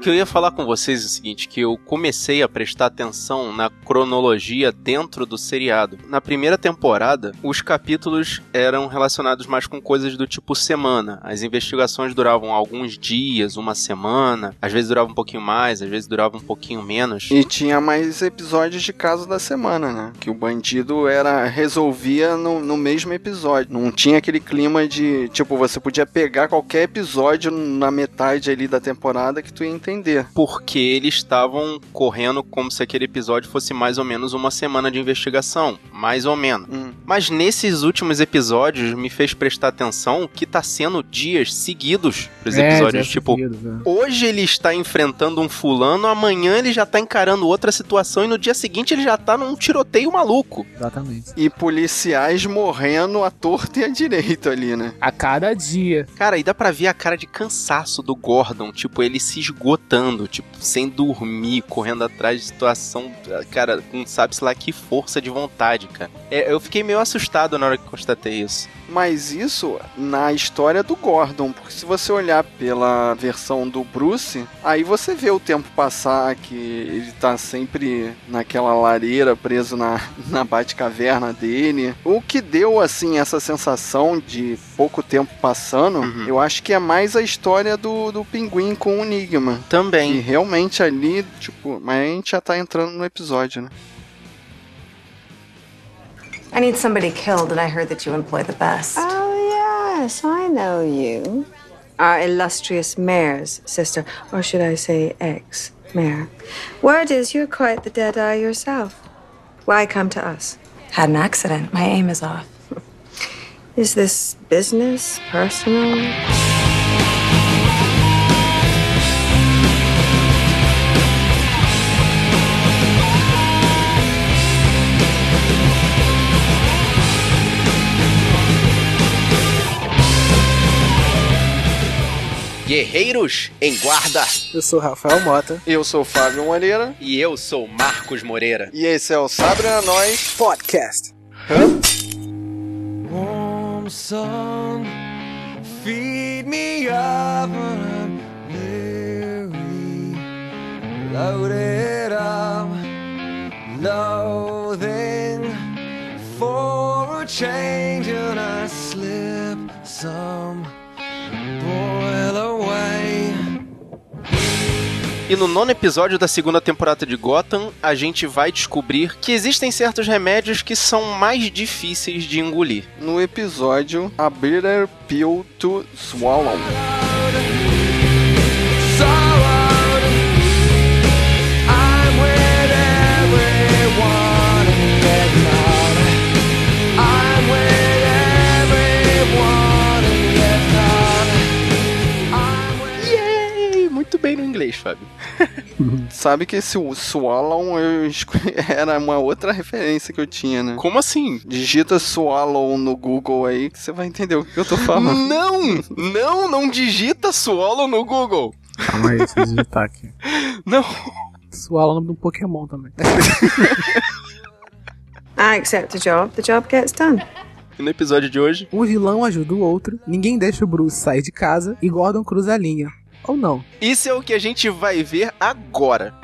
Que eu ia falar com vocês é o seguinte, que eu comecei a prestar atenção na cronologia dentro do seriado. Na primeira temporada, os capítulos eram relacionados mais com coisas do tipo semana. As investigações duravam alguns dias, uma semana, às vezes durava um pouquinho mais, às vezes durava um pouquinho menos. E tinha mais episódios de caso da semana, né? Que o bandido era resolvia no, no mesmo episódio. Não tinha aquele clima de, tipo, você podia pegar qualquer episódio na metade ali da temporada que tu ia entender. Porque eles estavam correndo como se aquele episódio fosse mais ou menos uma semana de investigação. Mais ou menos. Hum. Mas nesses últimos episódios me fez prestar atenção que tá sendo dias seguidos pros É, episódios. tipo, seguidos, né? hoje ele está enfrentando um fulano, amanhã ele já tá encarando outra situação e no dia seguinte ele já tá num tiroteio maluco. Exatamente. E policiais morrendo à torta e à direita ali, né? A cada dia. Cara, e dá pra ver a cara de cansaço do Gordon, tipo, ele se esgotando, tipo, sem dormir, correndo atrás de situação, cara, com sabe-se lá que força de vontade, cara. É, eu fiquei meio assustado na hora que constatei isso. Mas isso na história do Gordon, porque se você olhar pela versão do Bruce, aí você vê o tempo passar, que ele tá sempre naquela lareira preso na, na Batcaverna dele. O que deu, assim, essa sensação de pouco tempo passando, Uhum. eu acho que é mais a história do, do pinguim com o Enigma. E Também. realmente ali, tipo, mas a gente já tá entrando no episódio, né? I need somebody killed, and I heard that you employ the best. Oh, yes, I know you. Our illustrious mayor's sister, or should I say ex mayor. Word is you're quite the dead eye yourself. Why come to us? Had an accident. My aim is off. Is this business, personal? Guerreiros em guarda. Eu sou Rafael Mota. Eu sou o Fábio Moreira. E eu sou Marcos Moreira. E esse é o Sabre a Nós. Podcast. warm sun. Feed me up I'm weary. Loaded up, loathing for a change, E no nono episódio da segunda temporada de Gotham, a gente vai descobrir que existem certos remédios que são mais difíceis de engolir. No episódio A Bitter Pill to Swallow. Sabe que esse Swallow eu era uma outra referência que eu tinha, né? Como assim? Digita Swallow no Google aí que você vai entender o que eu tô falando. Não! Não, não digita Swallow no Google! Calma aí, deixa eu digitar aqui. Não! Suala é o nome de um Pokémon também. I accept the job. The job gets done. E no episódio de hoje, Um vilão ajuda o outro, ninguém deixa o Bruce sair de casa e Gordon cruza a linha. Ou não. isso é o que a gente vai ver agora.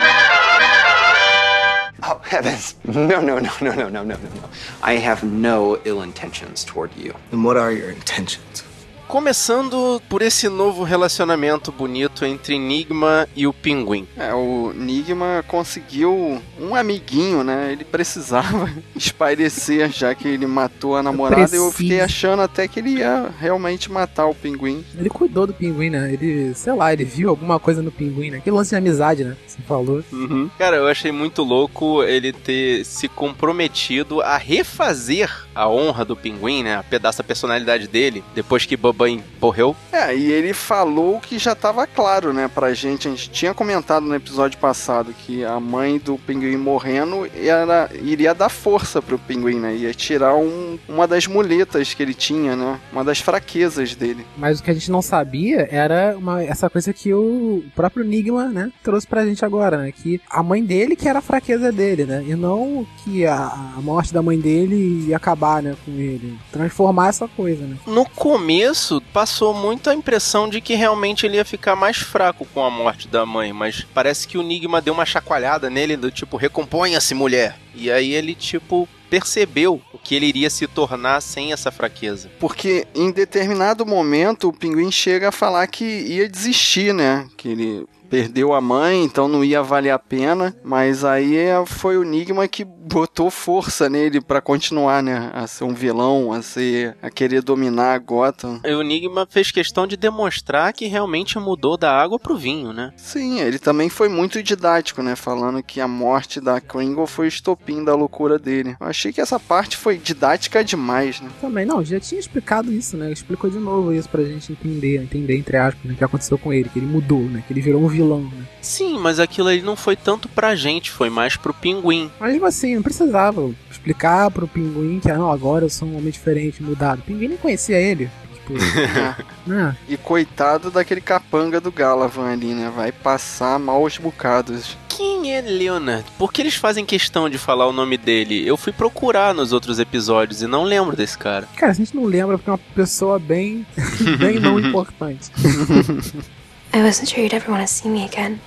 Oh, heavens. No, no, no, no, no, no, no, no, no. I have no ill intentions toward you. And what are your intentions? Começando por esse novo relacionamento bonito entre Enigma e o Pinguim. É, o Enigma conseguiu um amiguinho, né? Ele precisava espairecer, já que ele matou a namorada. Eu fiquei achando até que ele ia realmente matar o pinguim. Ele cuidou do pinguim, né? Ele, sei lá, ele viu alguma coisa no pinguim, né? Que lance de amizade, né? Você falou. Uhum. Cara, eu achei muito louco ele ter se comprometido a refazer a honra do pinguim, né? A pedaço da personalidade dele, depois que Bubba morreu. É, e ele falou que já tava claro, né, pra gente. A gente tinha comentado no episódio passado que a mãe do pinguim morrendo era, iria dar força pro pinguim, né? Ia tirar um- uma das muletas que ele tinha, né? Uma das fraquezas dele. Mas o que a gente não sabia era uma, essa coisa que o próprio Enigma, né, trouxe pra gente agora, né? Que a mãe dele que era a fraqueza dele, né? E não que a, a morte da mãe dele ia acabar, né, com ele. Transformar essa coisa, né? No começo, isso, passou muito a impressão de que realmente ele ia ficar mais fraco com a morte da mãe, mas parece que o Enigma deu uma chacoalhada nele do tipo, recomponha-se, mulher. E aí ele, tipo, percebeu o que ele iria se tornar sem essa fraqueza. Porque em determinado momento o pinguim chega a falar que ia desistir, né? Que ele perdeu a mãe, então não ia valer a pena. Mas aí foi o Enigma que botou força nele pra continuar, né? A ser um vilão, a ser. a querer dominar a Gotham. E o Enigma fez questão de demonstrar que realmente mudou da água pro vinho, né? Sim, ele também foi muito didático, né? Falando que a morte da Kringle foi o estopim da loucura dele. Eu achei que essa parte foi didática demais, né? Também, não, já tinha explicado isso, né? Explicou de novo isso pra gente entender, entender, entre aspas, né? O que aconteceu com ele, que ele mudou, né? Que ele virou um vilão, né? Sim, mas aquilo aí não foi tanto pra gente, foi mais pro pinguim. Mas mesmo assim, não precisava explicar pro pinguim que, ah, não, agora eu sou um homem diferente, mudado. O pinguim nem conhecia ele. Tipo, né? E coitado daquele capanga do Galavan ali, né? Vai passar maus bocados. Quem é Leonard? Por que eles fazem questão de falar o nome dele? Eu fui procurar nos outros episódios e não lembro desse cara. Cara, a gente não lembra porque é uma pessoa bem, bem não importante. I wasn't sure you'd ever want to see me again.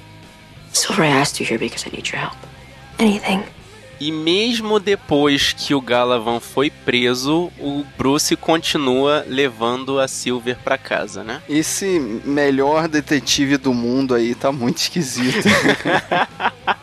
Silver, I asked you here because I need your help. Anything. E mesmo depois que o Galavan foi preso, o Bruce continua levando a Silver pra casa, né? Esse melhor detetive do mundo aí tá muito esquisito.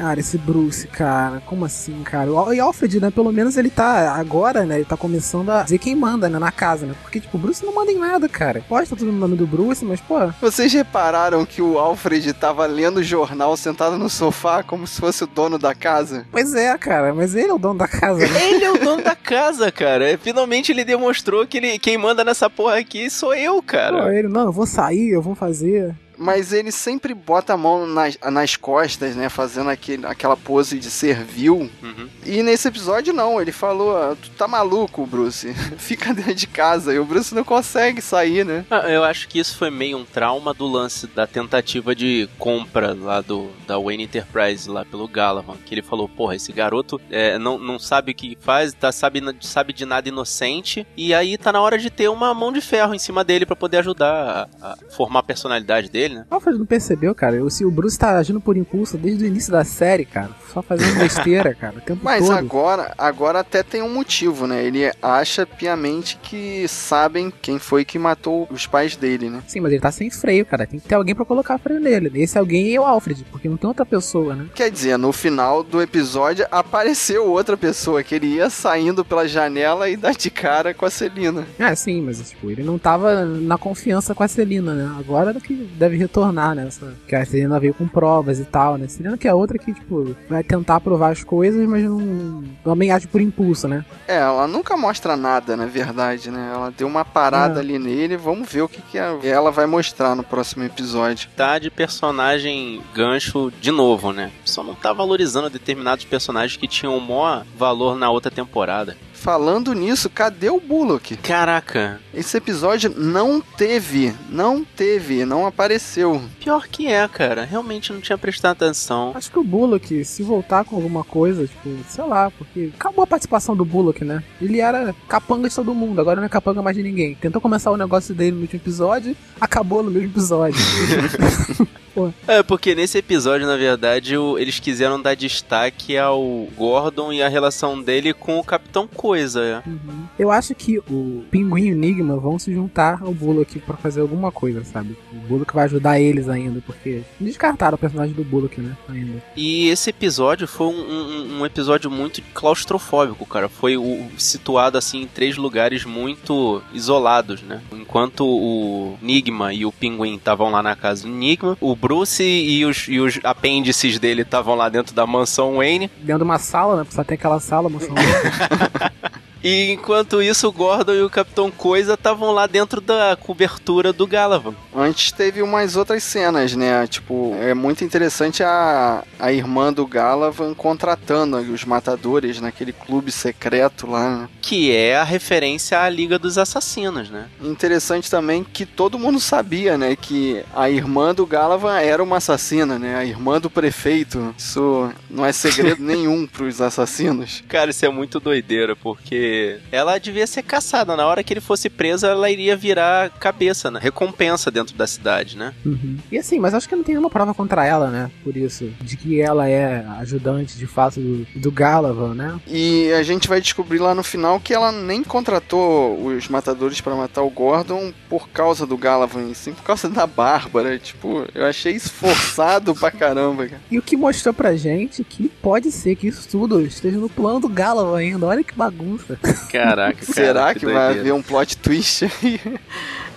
Cara, esse Bruce, cara, como assim, cara? O- E Alfred, né, pelo menos ele tá agora, né, ele tá começando a dizer quem manda, né, na casa, né? Porque, tipo, o Bruce não manda em nada, cara. Pode estar tudo no nome do Bruce, mas, pô, Vocês repararam que o Alfred tava lendo o jornal sentado no sofá como se fosse o dono da casa? pois é, cara, mas ele é o dono da casa, né? Ele é o dono da casa, cara. Finalmente ele demonstrou que ele, quem manda nessa porra aqui sou eu, Pô, cara. ele, não, eu vou sair, eu vou fazer. Mas ele sempre bota a mão nas, nas costas, né? Fazendo aquele, aquela pose de servil. Uhum. E nesse episódio, não. Ele falou: "Ah, Tu tá maluco, Bruce? Fica dentro de casa. E o Bruce não consegue sair, né? Ah, Eu acho que isso foi meio um trauma do lance da tentativa de compra lá do da Wayne Enterprise lá pelo Galavan, que ele falou, porra, esse garoto é, não, não sabe o que faz, tá, sabe, sabe de nada inocente, e aí tá na hora de ter uma mão de ferro em cima dele pra poder ajudar a, a formar a personalidade dele, né? O Alfred não percebeu, cara. O, se o Bruce tá agindo por impulso desde o início da série, cara. Só fazendo besteira, cara, o tempo Mas todo. agora, agora até tem um motivo, né? Ele acha piamente que sabem quem foi que matou os pais dele, né? Sim, mas ele tá sem freio, cara. Tem que ter alguém pra colocar freio nele. Esse alguém é o Alfred, porque não tem outra pessoa, né? Quer dizer, no final do episódio apareceu outra pessoa que ele ia saindo pela janela e dá de cara com a Celina. É, sim, mas tipo, ele não tava na confiança com a Celina, né? Agora que deve retornar, né? Essa- Que a Celina veio com provas e tal, né? Celina que é outra que, tipo, vai tentar provar as coisas, mas não. Também age por impulso, né? É, ela nunca mostra nada, na verdade, né? Ela deu uma parada É. ali nele, vamos ver o que, que ela vai mostrar no próximo episódio. Tá de personagem gancho de novo, né? Só não tá valorizando determinados personagens que tinham o maior valor na outra temporada. Falando nisso, cadê o Bullock? Caraca, Esse episódio não teve, não teve, não apareceu. pior que é, cara. Realmente não tinha prestado atenção. Acho que o Bullock, se voltar com alguma coisa, tipo, sei lá, porque acabou a participação do Bullock, né? Ele era capanga de todo mundo, agora não é capanga mais de ninguém. Tentou começar o negócio dele no último episódio, acabou no mesmo episódio. É, porque nesse episódio, na verdade, eles quiseram dar destaque ao Gordon e a relação dele com o Capitão Coisa. É. Uhum. Eu acho que o Pinguim e o Enigma vão se juntar ao Bullock pra fazer alguma coisa, sabe? O Bullock vai ajudar eles ainda, porque descartaram o personagem do Bullock, né? Ainda. E esse episódio foi um, um- um episódio muito claustrofóbico, cara. Foi o- situado assim em três lugares muito isolados, né? Enquanto o Enigma e o Pinguim estavam lá na casa do Enigma, o Bruce e os, e os apêndices dele estavam lá dentro da mansão Wayne. Dentro de uma sala, né? Só tem aquela sala, moção. E enquanto isso, o Gordon e o Capitão Coisa estavam lá dentro da cobertura do Galavan. Antes teve umas outras cenas, né? Tipo, é muito interessante a, a irmã do Galavan contratando os matadores naquele clube secreto lá, né? Que é a referência à Liga dos Assassinos, né? Interessante também que todo mundo sabia, né? Que a irmã do Galavan era uma assassina, né? A irmã do prefeito. Isso não é segredo nenhum pros assassinos. Cara, isso é muito doideira, porque ela devia ser caçada. Na hora que ele fosse preso, ela iria virar cabeça, né? Recompensa dentro da cidade, né? Uhum. E assim, mas acho que não tem nenhuma prova contra ela, né? Por isso. De que ela é ajudante de fato do, do Galavan, né? E a gente vai descobrir lá no final que ela nem contratou os matadores pra matar o Gordon por causa do Galavan, sim por causa da Bárbara. Tipo, eu achei esforçado pra caramba, cara. E o que mostrou pra gente que pode ser que isso tudo esteja no plano do Galavan ainda. Olha que bagunça. Caraca, cara, Será que, vai doideira. haver um plot twist aí?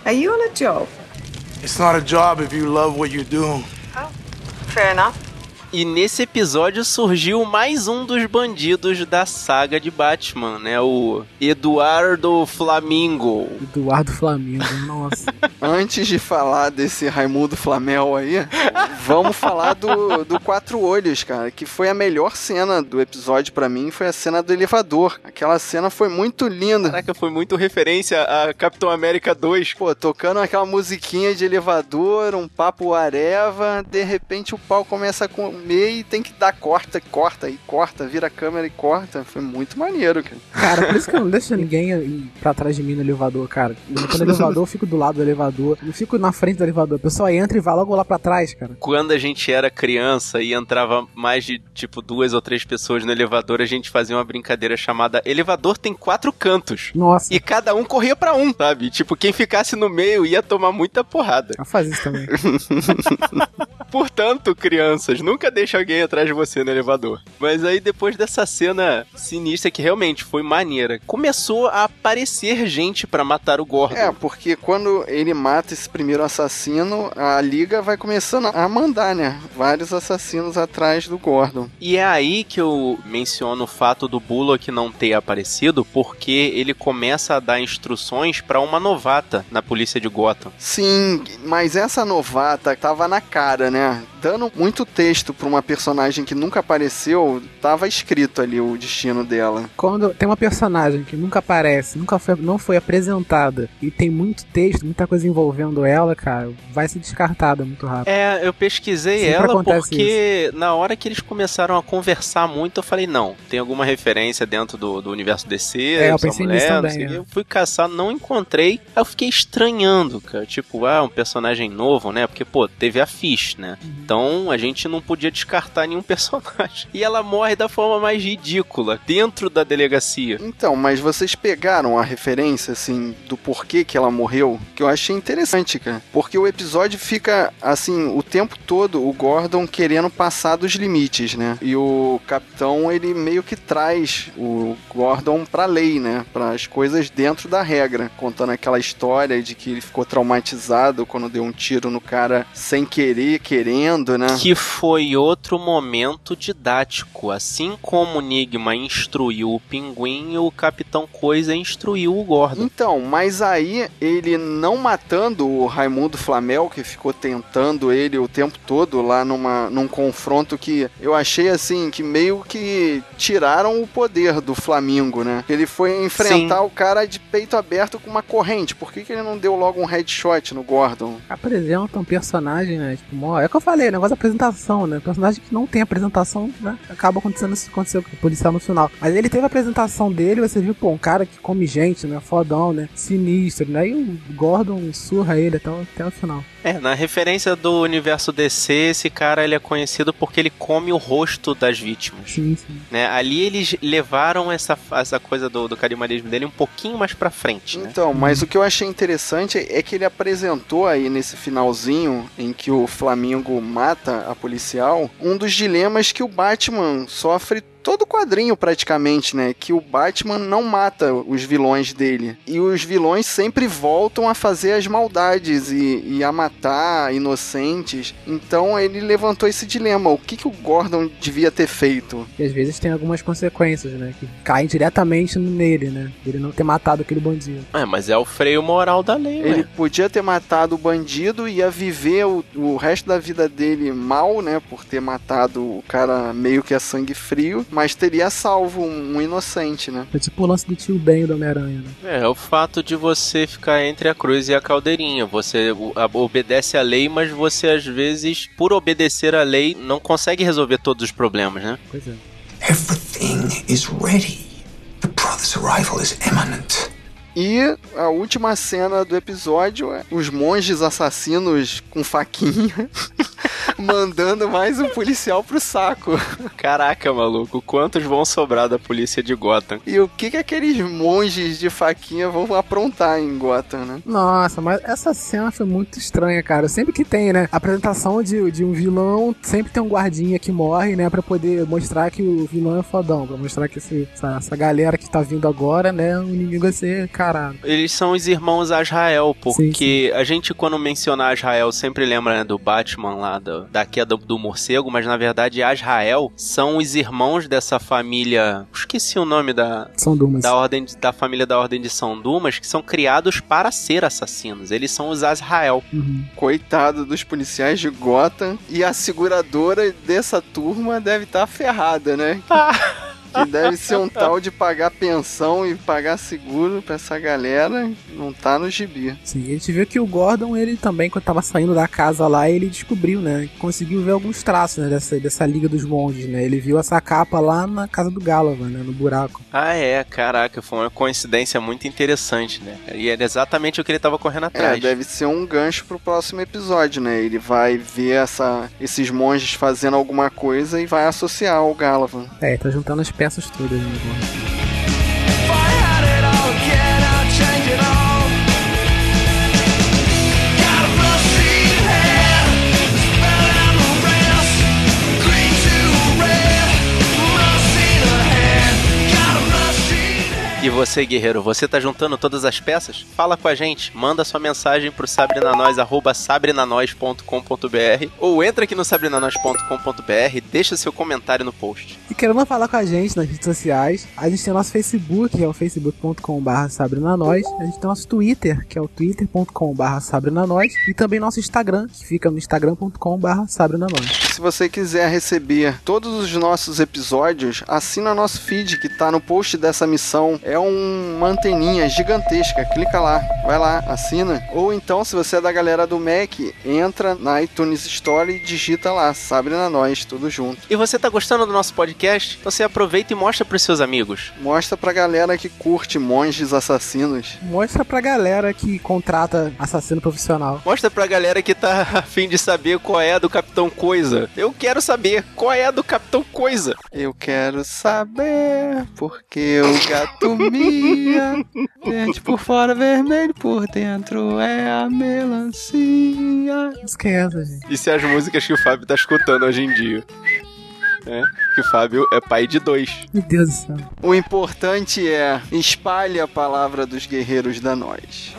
Are you on a job? It's not a job if you love what you're doing. Fair enough. E nesse episódio surgiu mais um dos bandidos da saga de Batman, né? O Eduardo Flamingo. Eduardo Flamengo, nossa. Antes de falar desse Raimundo Flamel aí, vamos falar do, do Quatro Olhos, cara, que foi a melhor cena do episódio pra mim, foi a cena do elevador. Aquela cena foi muito linda. Caraca, foi muito referência a Capitão América 2. Pô, tocando aquela musiquinha de elevador, um papo areva, de repente o pau começa a comer e tem que dar corta, corta e corta, vira a câmera e corta. Foi muito maneiro, cara. Cara, por isso que eu não deixo ninguém ir pra trás de mim no elevador, cara. Eu tô no elevador, eu fico do lado do elevador. Eu não fico na frente do elevador. A pessoa entra e vai logo lá pra trás, cara. Quando a gente era criança e entrava mais de, tipo, duas ou três pessoas no elevador, a gente fazia uma brincadeira chamada Elevador tem quatro cantos. Nossa. E cada um corria pra um, sabe? Tipo, quem ficasse no meio ia tomar muita porrada. Ela faz isso também. Portanto, crianças, nunca deixe alguém atrás de você no elevador. Mas aí, depois dessa cena sinistra, que realmente foi maneira, começou a aparecer gente pra matar o Gordon. É, porque quando ele mata esse primeiro assassino, a liga vai começando a mandar, né? Vários assassinos atrás do Gordon. E é aí que eu menciono o fato do Bullock não ter aparecido, porque ele começa a dar instruções pra uma novata na polícia de Gotham. Sim, mas essa novata tava na cara, né? Dando muito texto pra uma personagem que nunca apareceu, tava escrito ali o destino dela. Quando tem uma personagem que nunca aparece, nunca foi, não foi apresentada e tem muito texto, muita coisa envolvendo ela, cara, vai ser descartada muito rápido. É, eu pesquisei Sempre ela porque na hora que eles começaram a conversar muito, eu falei, não, tem alguma referência dentro do, do universo DC, É, eu pensei mulher, nisso também, é. Eu fui caçar, não encontrei, aí eu fiquei estranhando, cara, tipo, ah, um personagem novo, né, porque, pô, teve a Fish, né, Uhum. então a gente não podia descartar nenhum personagem. E ela morre da forma mais ridícula, dentro da delegacia. Então, mas vocês pegaram a referência, assim, do porquê que ela morreu? Que eu achei interessante, cara. Porque o episódio fica, assim, o tempo todo o Gordon querendo passar dos limites, né? E o capitão, ele meio que traz o Gordon pra lei, né? Para as coisas dentro da regra. Contando aquela história de que ele ficou traumatizado quando deu um tiro no cara sem querer, querendo, né? Que foi outro momento didático. Assim como o Enigma instruiu o Pinguim, o Capitão Coisa instruiu o Gordon. Então, mas aí ele não matando o Raimundo Flamel, que ficou tentando ele o tempo todo lá numa, num confronto que eu achei assim, que meio que tiraram o poder do Flamingo, né? Ele foi enfrentar Sim. o cara de peito aberto com uma corrente. Por que, que ele não deu logo um headshot no Gordon? Apresenta um personagem, né? Tipo, é o que eu falei, negócio da apresentação, né? Personagem que não tem apresentação, né? Acaba acontecendo isso que aconteceu com o policial no final. Mas ele teve a apresentação dele, você viu, pô, um cara que come gente, né? Fodão, né? Sinistro, né? E o Gordon surra ele até, o- até o final. É, na referência do universo DC, esse cara ele é conhecido porque ele come o rosto das vítimas. Sim, sim. Né? Ali eles levaram essa, essa coisa do, do canibalismo dele um pouquinho mais pra frente, né? Então, mas o que eu achei interessante é que ele apresentou aí nesse finalzinho em que o Flamingo mata a policial, um dos dilemas que o Batman sofre todo o quadrinho praticamente, né? Que o Batman não mata os vilões dele. E os vilões sempre voltam a fazer as maldades e, e a matar inocentes. Então ele levantou esse dilema. O que, que o Gordon devia ter feito? E às vezes tem algumas consequências, né? Que caem diretamente nele, né? Ele não ter matado aquele bandido. É, mas é o freio moral da lei, Ele né? podia ter matado o bandido e ia viver o, o resto da vida dele mal, né? Por ter matado o cara meio que a sangue frio, mas teria salvo um, um inocente, né? É tipo o lance do tio Ben do Homem-Aranha, né? É, o fato de você ficar entre a cruz e a caldeirinha. Você obedece a lei, mas você às vezes, por obedecer a lei, não consegue resolver todos os problemas, né? Pois é. Everything is ready. The brother This arrival is imminent. E a última cena do episódio é os monges assassinos com faquinha mandando mais um policial pro saco. Caraca, maluco, quantos vão sobrar da polícia de Gotham? E o que que aqueles monges de faquinha vão aprontar em Gotham, né? Nossa, mas essa cena foi muito estranha, cara. Sempre que tem, né? Apresentação de, de um vilão, sempre tem um guardinha que morre, né? Pra poder mostrar que o vilão é fodão. Pra mostrar que esse- essa, essa galera que tá vindo agora, né? O inimigo vai ser caralho. Eles são os irmãos Azrael, porque a gente, quando menciona Azrael, sempre lembra né, do Batman lá, do- da queda do morcego, mas na verdade Azrael são os irmãos dessa família. Esqueci o nome da. São Dumas. Da, ordem de- da família da Ordem de São Dumas, que são criados para ser assassinos. Eles são os Azrael. Uhum. Coitado dos policiais de Gotham. E a seguradora dessa turma deve estar ferrada, né? Que deve ser um tal de pagar pensão e pagar seguro pra essa galera. Não tá no gibi. Sim, a gente viu que o Gordon, ele também, quando tava saindo da casa lá, ele descobriu, né? Conseguiu ver alguns traços, né? Dessa, dessa Liga dos Monges, né? Ele viu essa capa lá na casa do Galavan, né? No buraco. Ah, é, caraca, foi uma coincidência muito interessante, né? E era exatamente o que ele tava correndo É, atrás. deve ser um gancho pro próximo episódio, né? Ele vai ver essa, esses monges fazendo alguma coisa e vai associar ao Galavan. É, tá juntando as peças todas, né? Você, guerreiro, você tá juntando todas as peças? Fala com a gente, manda sua mensagem pro sabrinanois, arroba sabrinanois.com.br ou entra aqui no sabrinanois.com.br, deixa seu comentário no post. E querendo falar com a gente nas redes sociais, a gente tem o nosso Facebook, que é o facebook.com.br sabrinanois. A gente tem o nosso Twitter, que é o twitter.com.br sabrinanois. E também nosso Instagram, que fica no instagram.com.br sabrinanois. Se você quiser receber todos os nossos episódios, assina nosso feed que tá no post dessa missão. É uma anteninha gigantesca. Clica lá, vai lá, assina. Ou então, se você é da galera do Mac, entra na iTunes Store e digita lá, Sabrina Nós, tudo junto. E você tá gostando do nosso podcast? Então você aproveita e mostra pros seus amigos. Mostra pra galera que curte monges assassinos. Mostra pra galera que contrata assassino profissional. Mostra pra galera que tá a fim de saber qual é a do Capitão Coisa. Eu quero saber qual é a do Capitão Coisa. Eu quero saber porque o gato mia. Gente por fora vermelho, por dentro é a melancia. Esquece, gente. Isso é as músicas que o Fábio tá escutando hoje em dia. É, que o Fábio é pai de dois. Meu Deus do céu. O importante é espalhe a palavra dos guerreiros da nós.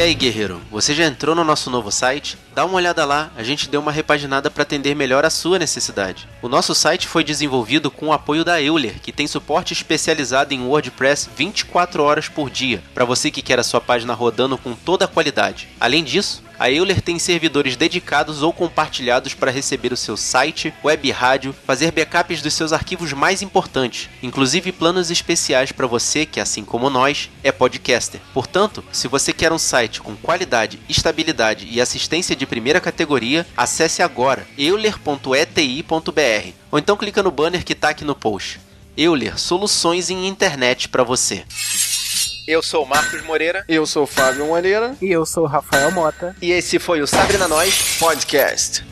E aí, guerreiro, você já entrou no nosso novo site? Dá uma olhada lá, a gente deu uma repaginada para atender melhor a sua necessidade. O nosso site foi desenvolvido com o apoio da Euler, que tem suporte especializado em WordPress 24 horas por dia, para você que quer a sua página rodando com toda a qualidade. Além disso, a Euler tem servidores dedicados ou compartilhados para receber o seu site, web rádio, fazer backups dos seus arquivos mais importantes, inclusive planos especiais para você que, assim como nós, é podcaster. Portanto, se você quer um site com qualidade, estabilidade e assistência de primeira categoria, acesse agora euler.eti.br ou então clica no banner que está aqui no post. Euler, soluções em internet para você. Eu sou o Marcos Moreira Eu sou o Fábio Moreira. E eu sou o Rafael Mota. e esse foi o Sabrina Nós Podcast.